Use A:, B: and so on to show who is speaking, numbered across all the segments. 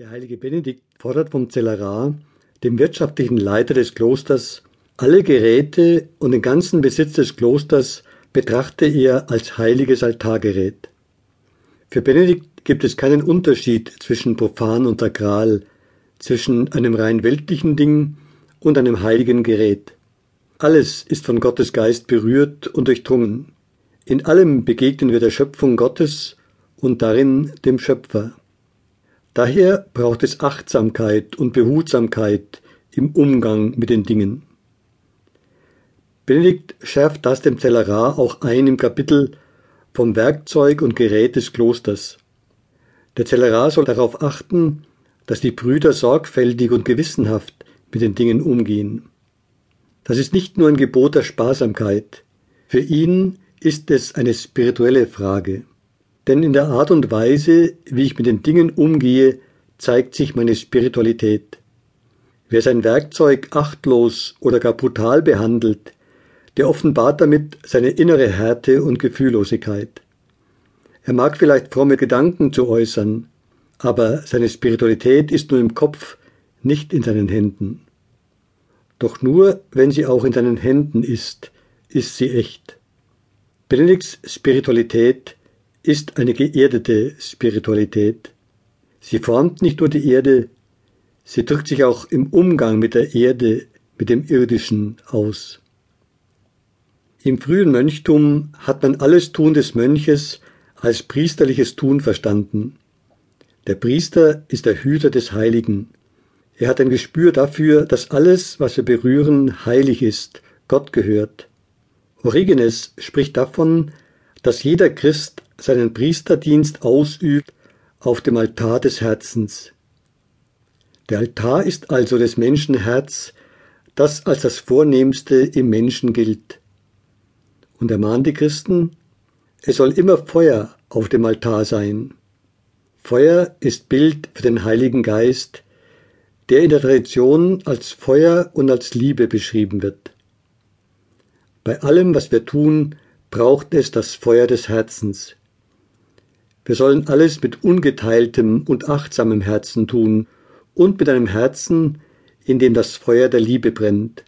A: Der heilige Benedikt fordert vom Zellerar, dem wirtschaftlichen Leiter des Klosters, alle Geräte und den ganzen Besitz des Klosters betrachte er als heiliges Altargerät. Für Benedikt gibt es keinen Unterschied zwischen profan und sakral, zwischen einem rein weltlichen Ding und einem heiligen Gerät. Alles ist von Gottes Geist berührt und durchdrungen. In allem begegnen wir der Schöpfung Gottes und darin dem Schöpfer. Daher braucht es Achtsamkeit und Behutsamkeit im Umgang mit den Dingen. Benedikt schärft das dem Zellerar auch ein im Kapitel vom Werkzeug und Gerät des Klosters. Der Zellerar soll darauf achten, dass die Brüder sorgfältig und gewissenhaft mit den Dingen umgehen. Das ist nicht nur ein Gebot der Sparsamkeit. Für ihn ist es eine spirituelle Frage. Denn in der Art und Weise, wie ich mit den Dingen umgehe, zeigt sich meine Spiritualität. Wer sein Werkzeug achtlos oder gar brutal behandelt, der offenbart damit seine innere Härte und Gefühllosigkeit. Er mag vielleicht fromme Gedanken zu äußern, aber seine Spiritualität ist nur im Kopf, nicht in seinen Händen. Doch nur, wenn sie auch in seinen Händen ist, ist sie echt. Benedikts Spiritualität ist eine geerdete Spiritualität. Sie formt nicht nur die Erde, sie drückt sich auch im Umgang mit der Erde, mit dem Irdischen aus. Im frühen Mönchtum hat man alles Tun des Mönches als priesterliches Tun verstanden. Der Priester ist der Hüter des Heiligen. Er hat ein Gespür dafür, dass alles, was wir berühren, heilig ist, Gott gehört. Origenes spricht davon, dass jeder Christ seinen Priesterdienst ausübt auf dem Altar des Herzens. Der Altar ist also des Menschen Herz, das als das Vornehmste im Menschen gilt. Und ermahnt die Christen, es soll immer Feuer auf dem Altar sein. Feuer ist Bild für den Heiligen Geist, der in der Tradition als Feuer und als Liebe beschrieben wird. Bei allem, was wir tun, braucht es das Feuer des Herzens. Wir sollen alles mit ungeteiltem und achtsamem Herzen tun und mit einem Herzen, in dem das Feuer der Liebe brennt.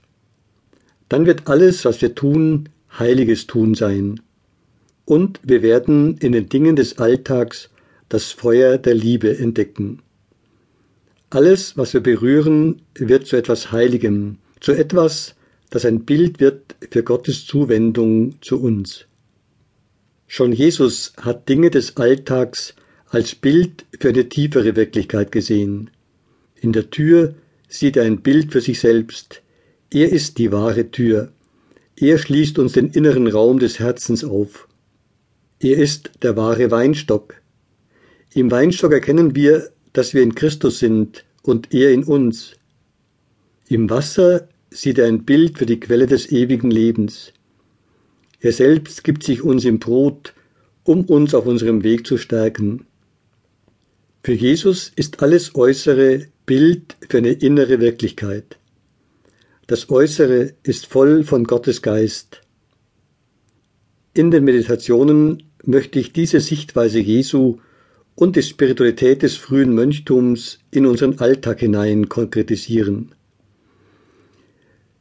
A: Dann wird alles, was wir tun, heiliges Tun sein. Und wir werden in den Dingen des Alltags das Feuer der Liebe entdecken. Alles, was wir berühren, wird zu etwas Heiligem, zu etwas, das ein Bild wird für Gottes Zuwendung zu uns. Schon Jesus hat Dinge des Alltags als Bild für eine tiefere Wirklichkeit gesehen. In der Tür sieht er ein Bild für sich selbst. Er ist die wahre Tür. Er schließt uns den inneren Raum des Herzens auf. Er ist der wahre Weinstock. Im Weinstock erkennen wir, dass wir in Christus sind und er in uns. Im Wasser sieht er ein Bild für die Quelle des ewigen Lebens. Er selbst gibt sich uns im Brot, um uns auf unserem Weg zu stärken. Für Jesus ist alles Äußere Bild für eine innere Wirklichkeit. Das Äußere ist voll von Gottes Geist. In den Meditationen möchte ich diese Sichtweise Jesu und die Spiritualität des frühen Mönchtums in unseren Alltag hinein konkretisieren.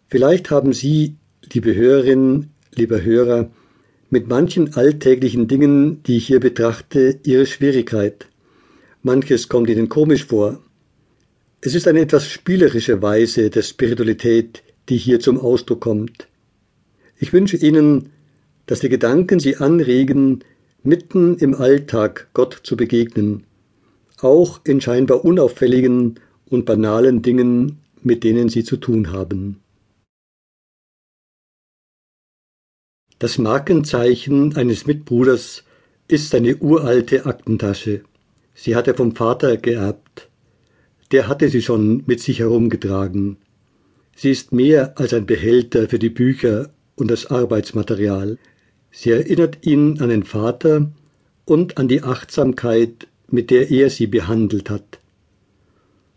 A: Vielleicht haben Sie, liebe Hörerinnen, lieber Hörer, mit manchen alltäglichen Dingen, die ich hier betrachte, Ihre Schwierigkeit. Manches kommt Ihnen komisch vor. Es ist eine etwas spielerische Weise der Spiritualität, die hier zum Ausdruck kommt. Ich wünsche Ihnen, dass die Gedanken Sie anregen, mitten im Alltag Gott zu begegnen, auch in scheinbar unauffälligen und banalen Dingen, mit denen Sie zu tun haben. Das Markenzeichen eines Mitbruders ist eine uralte Aktentasche. Sie hat er vom Vater geerbt. Der hatte sie schon mit sich herumgetragen. Sie ist mehr als ein Behälter für die Bücher und das Arbeitsmaterial. Sie erinnert ihn an den Vater und an die Achtsamkeit, mit der er sie behandelt hat.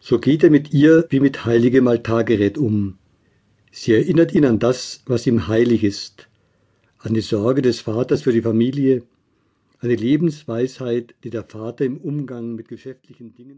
A: So geht er mit ihr wie mit heiligem Altargerät um. Sie erinnert ihn an das, was ihm heilig ist an die Sorge des Vaters für die Familie, eine Lebensweisheit, die der Vater im Umgang mit geschäftlichen Dingen